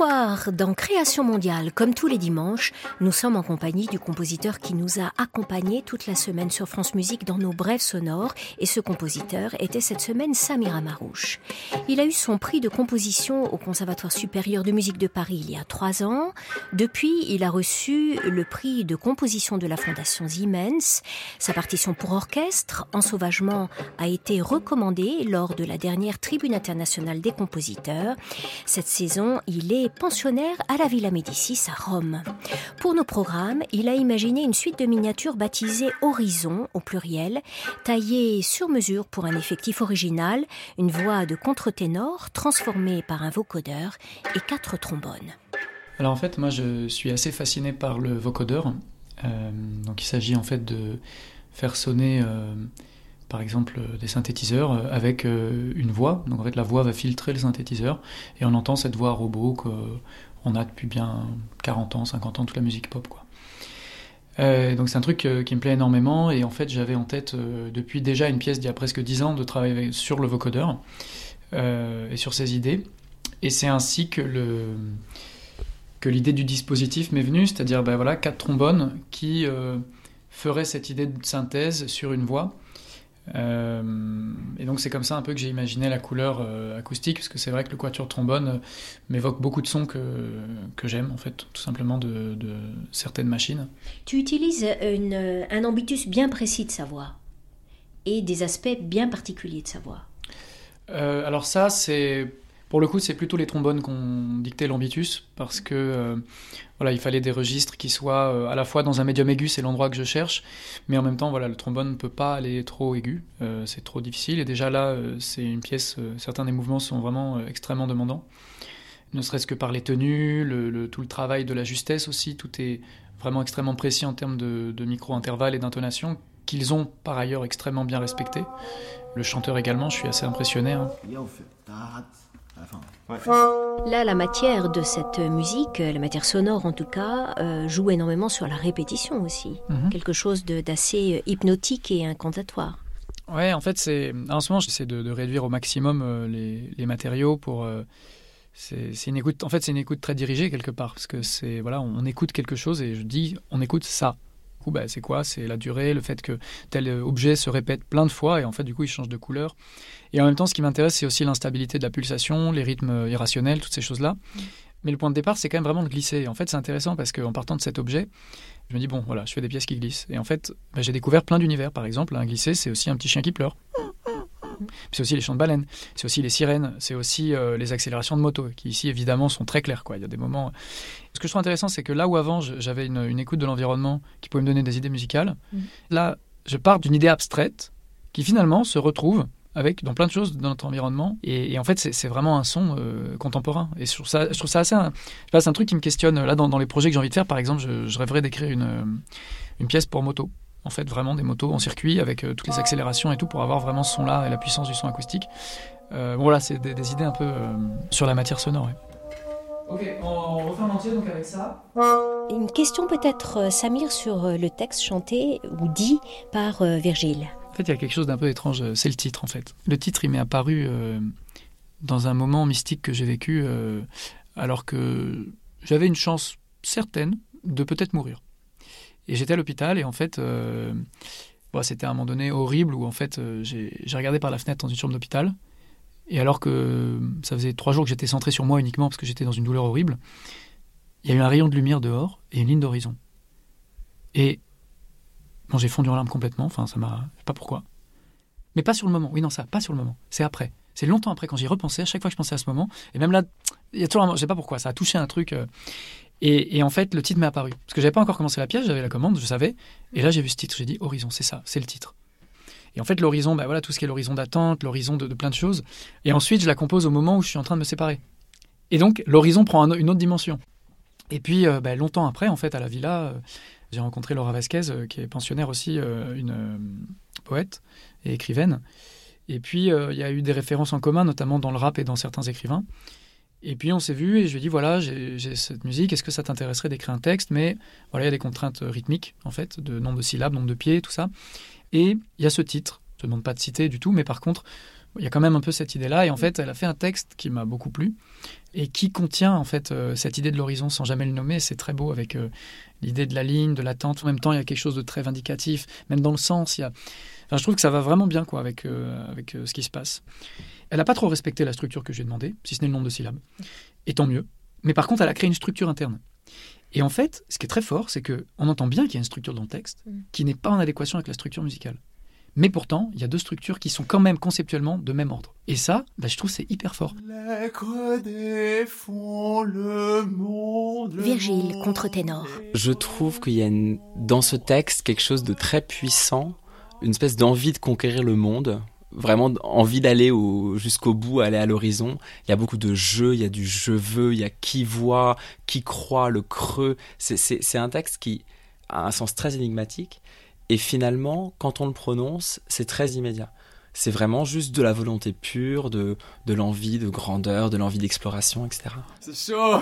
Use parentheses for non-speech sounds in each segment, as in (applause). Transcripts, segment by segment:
Bonsoir, dans Création mondiale, comme tous les dimanches, nous sommes en compagnie du compositeur qui nous a accompagnés toute la semaine sur France Musique dans nos brèves sonores, et ce compositeur était cette semaine Samira Marouche. Il a eu son prix de composition au Conservatoire supérieur de musique de Paris il y a trois ans. Depuis, il a reçu le prix de composition de la Fondation Siemens. Sa partition pour orchestre, Ensauvagement, a été recommandée lors de la dernière Tribune internationale des compositeurs. Cette saison, il est pensionnaire à la Villa Médicis à Rome. Pour nos programmes, il a imaginé une suite de miniatures baptisées Horizon au pluriel, taillées sur mesure pour un effectif original, une voix de contre-ténor transformée par un vocodeur et quatre trombones. Alors en fait, moi je suis assez fasciné par le vocodeur. Euh, donc il s'agit en fait de faire sonner euh, par exemple des synthétiseurs euh, avec euh, une voix. Donc en fait la voix va filtrer le synthétiseur et on entend cette voix robot qu'on a depuis bien 40 ans, 50 ans, toute la musique pop quoi. Euh, donc c'est un truc qui me plaît énormément et en fait j'avais en tête depuis déjà une pièce d'il y a presque 10 ans de travailler sur le vocodeur et sur ses idées. Et c'est ainsi que le que l'idée du dispositif m'est venue, c'est-à-dire ben voilà quatre trombones qui feraient cette idée de synthèse sur une voix euh, et donc c'est comme ça un peu que j'ai imaginé la couleur euh, acoustique, parce que c'est vrai que le quatuor trombone euh, m'évoque beaucoup de sons que, que j'aime, en fait, tout simplement de, de certaines machines. Tu utilises une, un ambitus bien précis de sa voix, et des aspects bien particuliers de sa voix. alors ça, c'est pour le coup, c'est plutôt les trombones qu'on dictait l'ambitus, parce que euh, voilà, il fallait des registres qui soient euh, à la fois dans un médium aigu, c'est l'endroit que je cherche, mais en même temps, voilà, le trombone ne peut pas aller trop aigu, euh, c'est trop difficile. Et déjà là, c'est une pièce, certains des mouvements sont vraiment extrêmement demandants, ne serait-ce que par les tenues, tout le travail de la justesse aussi, tout est vraiment extrêmement précis en termes de, de micro-intervalles et d'intonation, qu'ils ont par ailleurs extrêmement bien respecté. Le chanteur également, je suis assez impressionné. Hein. Là, la matière de cette musique, la matière sonore en tout cas, euh, joue énormément sur la répétition aussi. Mhm. Quelque chose d'assez euh, hypnotique et incantatoire. Ouais, en fait, c'est en ce moment, j'essaie de, réduire au maximum euh, les, matériaux pour. c'est une écoute. En fait, c'est une écoute très dirigée quelque part parce que c'est voilà, on, écoute quelque chose et je dis, on écoute ça. Du coup, bah, c'est quoi? C'est la durée, le fait que tel objet se répète plein de fois et en fait, du coup, il change de couleur. Et en même temps, ce qui m'intéresse, c'est aussi l'instabilité de la pulsation, les rythmes irrationnels, toutes ces choses-là. Mm. Mais le point de départ, c'est quand même vraiment de glisser. En fait, c'est intéressant parce qu'en partant de cet objet, je me dis, bon, voilà, je fais des pièces qui glissent. Et en fait, bah, j'ai découvert plein d'univers. Par exemple, un glisser, c'est aussi un petit chien qui pleure. C'est aussi les chants de baleines, c'est aussi les sirènes, c'est aussi euh, les accélérations de moto, qui ici évidemment sont très claires. Quoi. Il y a des moments. Ce que je trouve intéressant, c'est que là où avant j'avais une, écoute de l'environnement qui pouvait me donner des idées musicales, mm. là je pars d'une idée abstraite qui finalement se retrouve avec dans plein de choses dans notre environnement. Et, en fait, c'est vraiment un son euh, contemporain. Et je trouve ça, je trouve ça assez. C'est un truc qui me questionne. Là, dans, les projets que j'ai envie de faire, par exemple, je, rêverais d'écrire une, une pièce pour moto. En fait, vraiment des motos en circuit avec euh, toutes les accélérations et tout pour avoir vraiment ce son-là et la puissance du son acoustique. Euh, voilà, c'est des, idées un peu sur la matière sonore. Ok, on refait un entier donc avec ça. Une question peut-être, Samir, sur le texte chanté ou dit par Virgile. En fait, il y a quelque chose d'un peu étrange, c'est le titre en fait. Le titre, il m'est apparu euh, dans un moment mystique que j'ai vécu, euh, alors que j'avais une chance certaine de peut-être mourir. Et j'étais à l'hôpital et en fait, euh, c'était à un moment donné horrible où en fait j'ai regardé par la fenêtre dans une chambre d'hôpital. Et alors que ça faisait trois jours que j'étais centré sur moi uniquement parce que j'étais dans une douleur horrible, il y a eu un rayon de lumière dehors et une ligne d'horizon. Et Bon, j'ai fondu en larmes complètement, enfin, ça m'a. Je sais pas pourquoi. Mais pas sur le moment. Oui, non, ça, pas sur le moment. C'est après. C'est longtemps après, quand j'y repensais, à chaque fois que je pensais à ce moment. Et même là, il y a toujours un je sais pas pourquoi, ça a touché un truc. Euh, et, en fait, le titre m'est apparu. Parce que j'avais pas encore commencé la pièce, j'avais la commande, je savais. Et là, j'ai vu ce titre, j'ai dit Horizon, c'est ça, c'est le titre. Et en fait, l'horizon, ben voilà, tout ce qui est l'horizon d'attente, l'horizon de, plein de choses. Et ensuite, je la compose au moment où je suis en train de me séparer. Et donc, l'horizon prend une autre dimension. Et puis, euh, bah, longtemps après, en fait, à la villa, euh, j'ai rencontré Laura Vasquez, euh, qui est pensionnaire aussi, une poète et écrivaine. Et puis, il y a eu des références en commun, notamment dans le rap et dans certains écrivains. Et puis, on s'est vu et je lui ai dit voilà, j'ai cette musique, est-ce que ça t'intéresserait d'écrire un texte? Mais voilà, il y a des contraintes rythmiques, en fait, de nombre de syllabes, nombre de pieds, tout ça. Et il y a ce titre, je ne demande pas de citer du tout, mais par contre, il y a quand même un peu cette idée-là. Et en fait, elle a fait un texte qui m'a beaucoup plu et qui contient en fait euh, cette idée de l'horizon sans jamais le nommer. C'est très beau avec euh, l'idée de la ligne, de l'attente. En même temps, il y a quelque chose de très vindicatif, même dans le sens. Il y a... enfin, je trouve que ça va vraiment bien quoi avec, euh, avec euh, ce qui se passe. Elle n'a pas trop respecté la structure que j'ai demandé, si ce n'est le nombre de syllabes. Et tant mieux. Mais par contre, elle a créé une structure interne. Et en fait, ce qui est très fort, c'est que on entend bien qu'il y a une structure dans le texte Mm. qui n'est pas en adéquation avec la structure musicale. Mais pourtant, il y a deux structures qui sont quand même conceptuellement de même ordre. Et ça, bah, je trouve c'est hyper fort. Virgile, monde contre-ténor. est Je trouve qu'il y a une- dans ce texte quelque chose de très puissant, une espèce d'envie de conquérir le monde, vraiment envie d'aller au- jusqu'au bout, aller à l'horizon. Il y a beaucoup de jeux, il y a du je veux, il y a qui voit, qui croit, le creux. C'est un texte qui a un sens très énigmatique et finalement, quand on le prononce, c'est très immédiat. C'est vraiment juste de la volonté pure, de, de l'envie de grandeur, de l'envie d'exploration, etc. C'est chaud.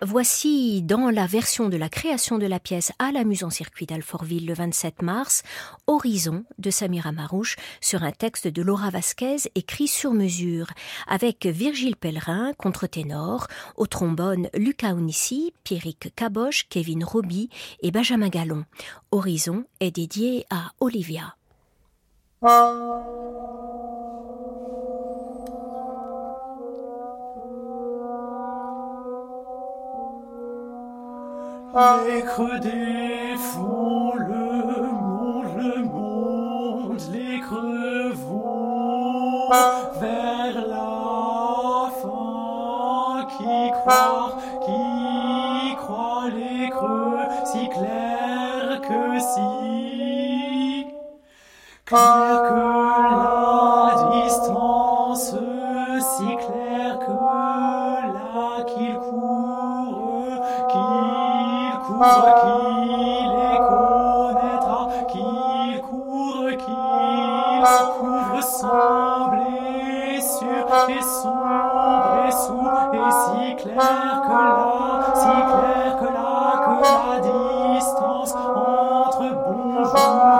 Voici dans la version de la création de la pièce à la Mus en Circuit d'Alfortville le 27 mars, Horizon de Samira Marouche sur un texte de Laura Vasquez écrit sur mesure avec Virgile Pellerin, contre-ténor, au trombone Lucas Onissi, Pierrick Caboche, Kevin Roby et Benjamin Gallon. Horizon est dédié à Olivia. Les credets font le monde, le monde. Les creux vont vers la fin. Qui croit, qui croit les creux si clairs que si clair que qu'il qu'il les connaîtra, qu'il court, qu'il couvre sans blessure et sombre et sourd et si clair que là, si clair que là, que la distance entre bonjour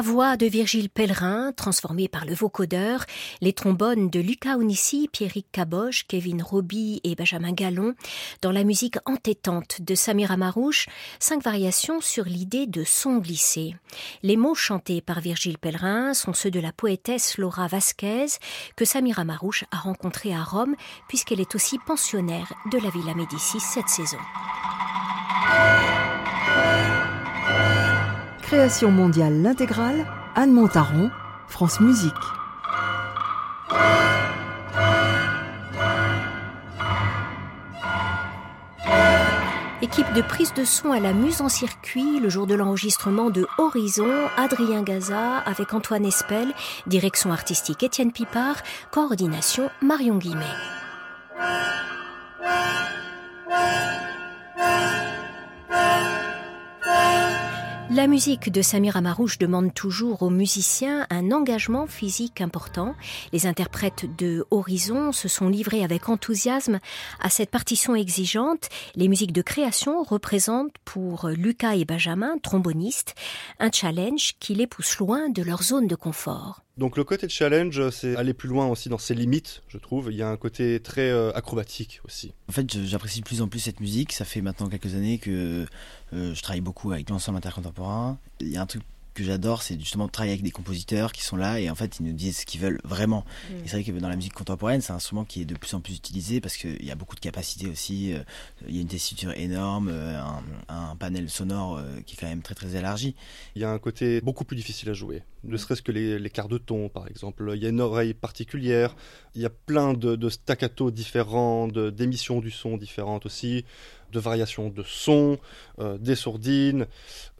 La voix de Virgile Pellerin, transformée par le vocodeur, les trombones de Lucas Onissi, Pierrick Caboche, Kevin Roby et Benjamin Gallon, dans la musique entêtante de Samira Marouche, cinq variations sur l'idée de son glissé. Les mots chantés par Virgile Pellerin sont ceux de la poétesse Laura Vasquez, que Samira Marouche a rencontrée à Rome, puisqu'elle est aussi pensionnaire de la Villa Médicis cette saison. Création mondiale l'intégrale, Anne Montaron, France Musique. Équipe de prise de son à la Muse en circuit le jour de l'enregistrement de Horizon, Adrien Gaza avec Antoine Espel, direction artistique Étienne Pipard, coordination Marion Guimet. La musique de Samir Amarouche demande toujours aux musiciens un engagement physique important. Les interprètes de Horizon se sont livrés avec enthousiasme à cette partition exigeante. Les musiques de création représentent pour Lucas et Benjamin, trombonistes, un challenge qui les pousse loin de leur zone de confort. Donc le côté challenge, c'est aller plus loin aussi dans ses limites, je trouve. Il y a un côté très euh, acrobatique aussi. En fait, j'apprécie de plus en plus cette musique. Ça fait maintenant quelques années que euh, je travaille beaucoup avec l'ensemble intercontemporain. Il y a un truc que j'adore, c'est justement de travailler avec des compositeurs qui sont là et en fait ils nous disent ce qu'ils veulent vraiment. Mm. Et c'est vrai que dans la musique contemporaine, c'est un instrument qui est de plus en plus utilisé parce qu'il y a beaucoup de capacités aussi. euh, Il y a une tessiture énorme, euh, un, un panel sonore euh, qui est quand même très très élargi. Il y a un côté beaucoup plus difficile à jouer. Ne serait-ce que les, les quarts de ton, par exemple. Il y a une oreille particulière. Il y a plein de, de staccato différents, de- d'émissions du son différentes aussi, de variations de son, euh, des sourdines.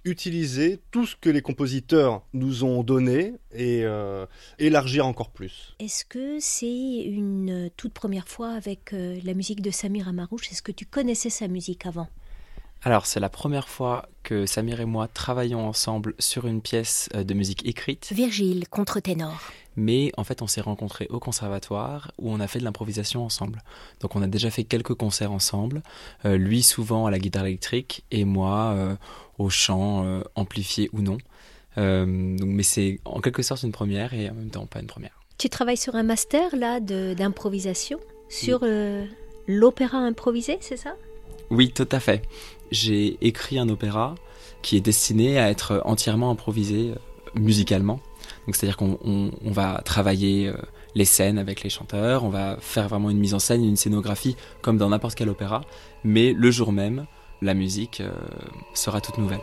Utiliser tout ce que les compositeurs nous ont donné et euh, élargir encore plus. Est-ce que c'est une toute première fois avec euh, la musique de Samir Amarouche? Est-ce que tu connaissais sa musique avant? Alors, c'est la première fois que Samir et moi travaillons ensemble sur une pièce euh, de musique écrite, Virgile, contre-ténor. mais en fait, on s'est rencontrés au conservatoire où on a fait de l'improvisation ensemble. Donc, on a déjà fait quelques concerts ensemble, euh, lui souvent à la guitare électrique et moi euh, au chant, euh, amplifié ou non. Euh, donc, mais c'est en quelque sorte une première et en même temps pas une première. Tu travailles sur un master là d'improvisation sur euh, l'opéra improvisé, c'est ça? Oui, tout à fait. J'ai écrit un opéra qui est destiné à être entièrement improvisé musicalement. Donc c'est-à-dire qu'on on- on va travailler les scènes avec les chanteurs, on va faire vraiment une mise en scène, une scénographie comme dans n'importe quel opéra, mais le jour même, la musique euh, sera toute nouvelle.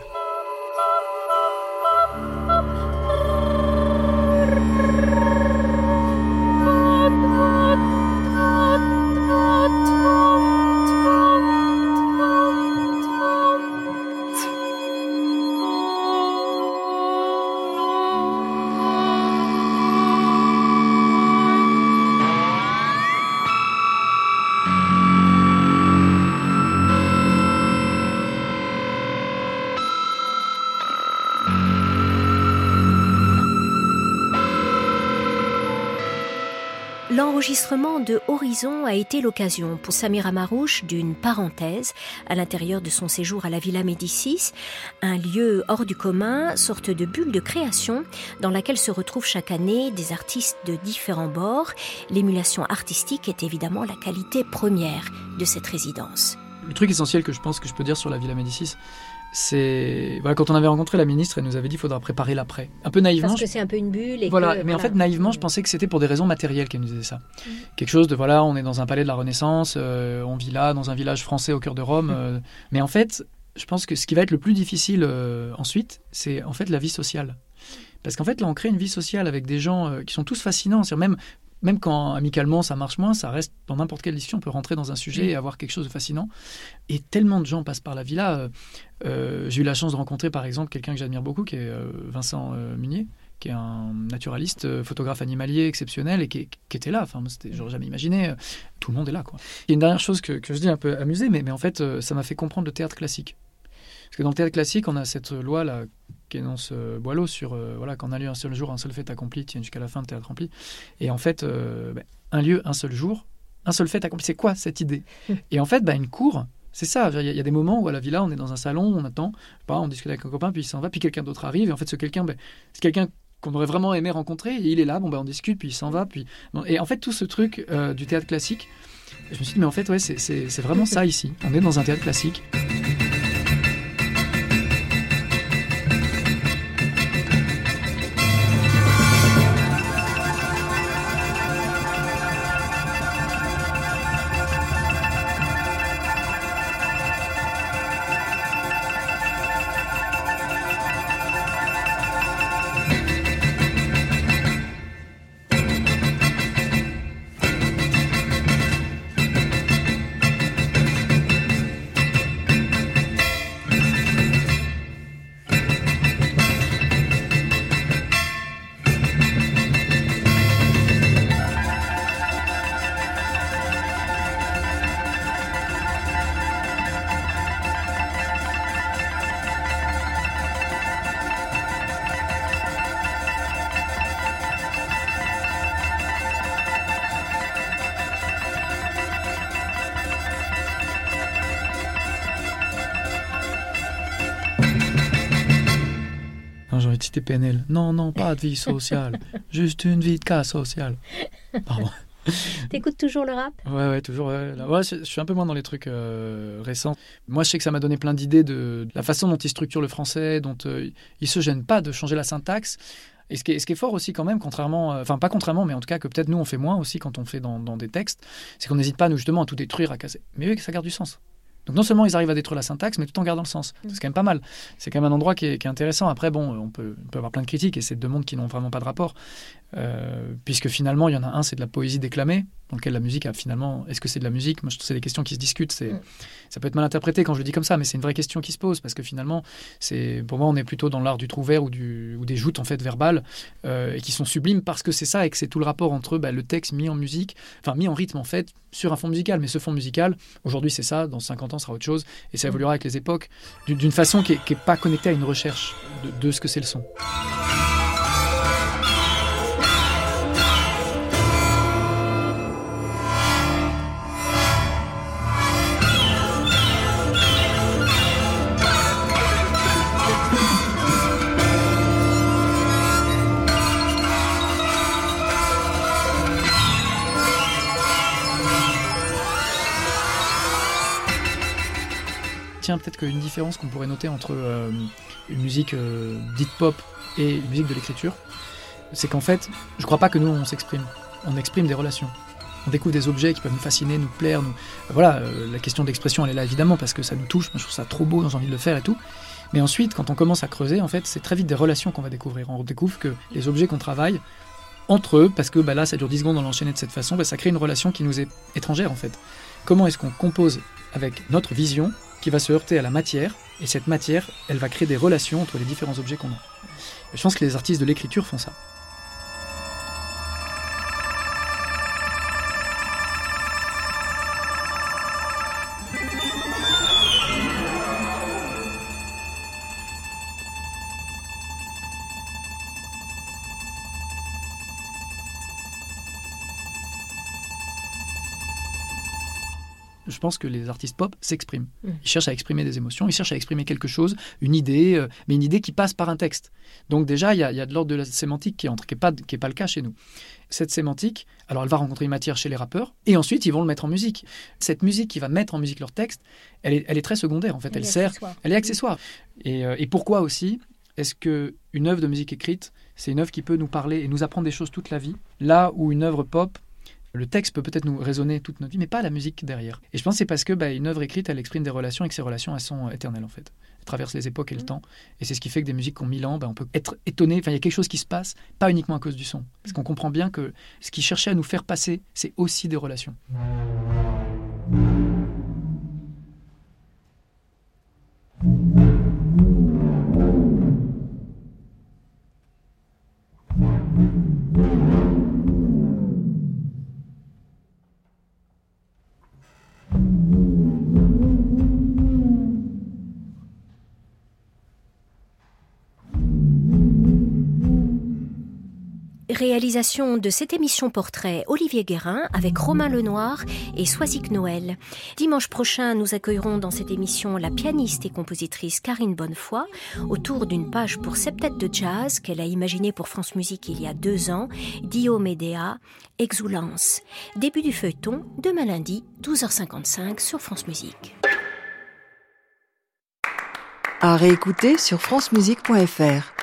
L'enregistrement de Horizon a été l'occasion pour Samira Marouche d'une parenthèse à l'intérieur de son séjour à la Villa Médicis, un lieu hors du commun, sorte de bulle de création dans laquelle se retrouvent chaque année des artistes de différents bords. L'émulation artistique est évidemment la qualité première de cette résidence. Le truc essentiel que je pense que je peux dire sur la Villa Médicis, c'est voilà, quand on avait rencontré la ministre, elle nous avait dit qu'il faudra préparer l'après. Un peu naïvement. Parce je- que c'est un peu une bulle. Et voilà, que, mais en fait, naïvement, je pensais que c'était pour des raisons matérielles qu'elle nous disait ça. Quelque chose de voilà, on est dans un palais de la Renaissance, euh, on vit là, dans un village français au cœur de Rome. euh, mais en fait, je pense que ce qui va être le plus difficile euh, ensuite, c'est en fait la vie sociale. Parce qu'en fait, là, on crée une vie sociale avec des gens qui sont tous fascinants. Même, même quand amicalement ça marche moins, ça reste dans n'importe quelle discussion, on peut rentrer dans un sujet et avoir quelque chose de fascinant. Et tellement de gens passent par la villa. euh, euh, J'ai eu la chance de rencontrer par exemple quelqu'un que j'admire beaucoup, qui est euh, Vincent euh, Munier, qui est un naturaliste, euh, photographe animalier exceptionnel et qui, qui était là. Enfin, j'aurais jamais imaginé. tout le monde est là, quoi. Il y a une dernière chose que, que je dis un peu amusée, mais, mais en fait, ça m'a fait comprendre le théâtre classique. Parce que dans le théâtre classique, on a cette loi là qui énonce euh, Boileau sur euh, voilà qu'en un lieu un seul jour un seul fait accompli tienne jusqu'à la fin de théâtre rempli. Et en fait, euh, ben, un lieu un seul jour, un seul fait accompli. C'est quoi cette idée? (laughs) Et en fait, ben, une cour, C'est ça, il y, a- il y a des moments où à la villa, on est dans un salon, on attend, pas, on discute avec un copain, puis il s'en va, puis quelqu'un d'autre arrive, et en fait, ce quelqu'un, ben, c'est quelqu'un qu'on aurait vraiment aimé rencontrer, et il est là, bon, ben, on discute, puis il s'en va, puis... et en fait, tout ce truc euh, du théâtre classique, je me suis dit, mais en fait, ouais, c'est vraiment ça (laughs) ici. On est dans un théâtre classique. PNL. Non, non, pas de vie sociale. (laughs) Juste une vie de cas sociale. Pardon. T'écoutes toujours le rap? Ouais, ouais, toujours. Ouais, je suis un peu moins dans les trucs euh, récents. Moi, je sais que ça m'a donné plein d'idées de, la façon dont il structure le français, dont euh, il se gêne pas de changer la syntaxe. Et ce qui est, ce qui est fort aussi quand même, contrairement, euh, enfin pas contrairement, mais en tout cas que peut-être nous on fait moins aussi quand on fait dans, dans des textes, c'est qu'on n'hésite pas nous justement à tout détruire, à casser. Mais oui, que ça garde du sens. Donc non seulement ils arrivent à détruire la syntaxe, mais tout en gardant le sens. C'est quand même pas mal. C'est quand même un endroit qui est, qui est intéressant. Après, bon, on peut, on peut avoir plein de critiques et c'est deux mondes qui n'ont vraiment pas de rapport. Euh, puisque finalement, il y en a un, c'est de la poésie déclamée, dans lequel la musique a finalement. Est-ce que c'est de la musique? Moi, je trouve que c'est des questions qui se discutent. C'est, Mm. Ça peut être mal interprété quand je le dis comme ça, mais c'est une vraie question qui se pose, parce que finalement, c'est, pour moi, on est plutôt dans l'art du trou vert ou, du, ou des joutes en fait verbales, euh, et qui sont sublimes parce que c'est ça et que c'est tout le rapport entre bah, le texte mis en musique, enfin mis en rythme en fait, sur un fond musical. Mais ce fond musical, aujourd'hui, c'est ça, dans 50 ans, ce sera autre chose, et ça évoluera avec les époques, d'une, d'une façon qui n'est pas connectée à une recherche de- de ce que c'est le son. Peut-être qu'une différence qu'on pourrait noter entre euh, une musique euh, dite pop et une musique de l'écriture, c'est qu'en fait, je crois pas que nous on s'exprime. On exprime des relations. On découvre des objets qui peuvent nous fasciner, nous plaire. Nous... Voilà, euh, la question de l'expression, elle est là évidemment parce que ça nous touche. Moi, je trouve ça trop beau, j'ai envie de le faire et tout. Mais ensuite, quand on commence à creuser, en fait, c'est très vite des relations qu'on va découvrir. On découvre que les objets qu'on travaille entre eux, parce que bah, là, ça dure 10 secondes, on l'enchaîner de cette façon, bah, ça crée une relation qui nous est étrangère en fait. Comment est-ce qu'on compose avec notre vision qui va se heurter à la matière, et cette matière, elle va créer des relations entre les différents objets qu'on a. Je pense que les artistes de l'écriture font ça. Je pense que les artistes pop s'expriment. Mm. Ils cherchent à exprimer des émotions, ils cherchent à exprimer quelque chose, une idée, euh, mais une idée qui passe par un texte. Donc déjà, il y a, il y a de l'ordre de la sémantique qui entre, qui n'est pas, qui est pas le cas chez nous. Cette sémantique, alors elle va rencontrer une matière chez les rappeurs, et ensuite ils vont le mettre en musique. Cette musique qui va mettre en musique leur texte, elle est, elle est très secondaire en fait, elle, sert, accessoire. elle est accessoire. Et, euh, et pourquoi aussi est-ce que une œuvre de musique écrite, c'est une œuvre qui peut nous parler et nous apprendre des choses toute la vie, là où une œuvre pop, le texte peut peut-être nous résonner toute notre vie, mais pas la musique derrière. Et je pense que c'est parce que bah, une œuvre écrite, elle exprime des relations et que ces relations, elles sont éternelles en fait. Elles traversent les époques et le temps. Et c'est ce qui fait que des musiques qui ont mille ans, bah, on peut être étonné. Enfin, il y a quelque chose qui se passe, pas uniquement à cause du son. Parce qu'on comprend bien que ce qui cherchait à nous faire passer, c'est aussi des relations. Réalisation de cette émission portrait Olivier Guérin avec Romain Lenoir et Soisic Noël. Dimanche prochain, nous accueillerons dans cette émission la pianiste et compositrice Karine Bonnefoy autour d'une page pour septet de jazz qu'elle a imaginée pour France Musique il y a deux ans, Dio Medea, Exulance. Début du feuilleton, demain lundi, 12h55 sur France Musique. À réécouter sur francemusique.fr.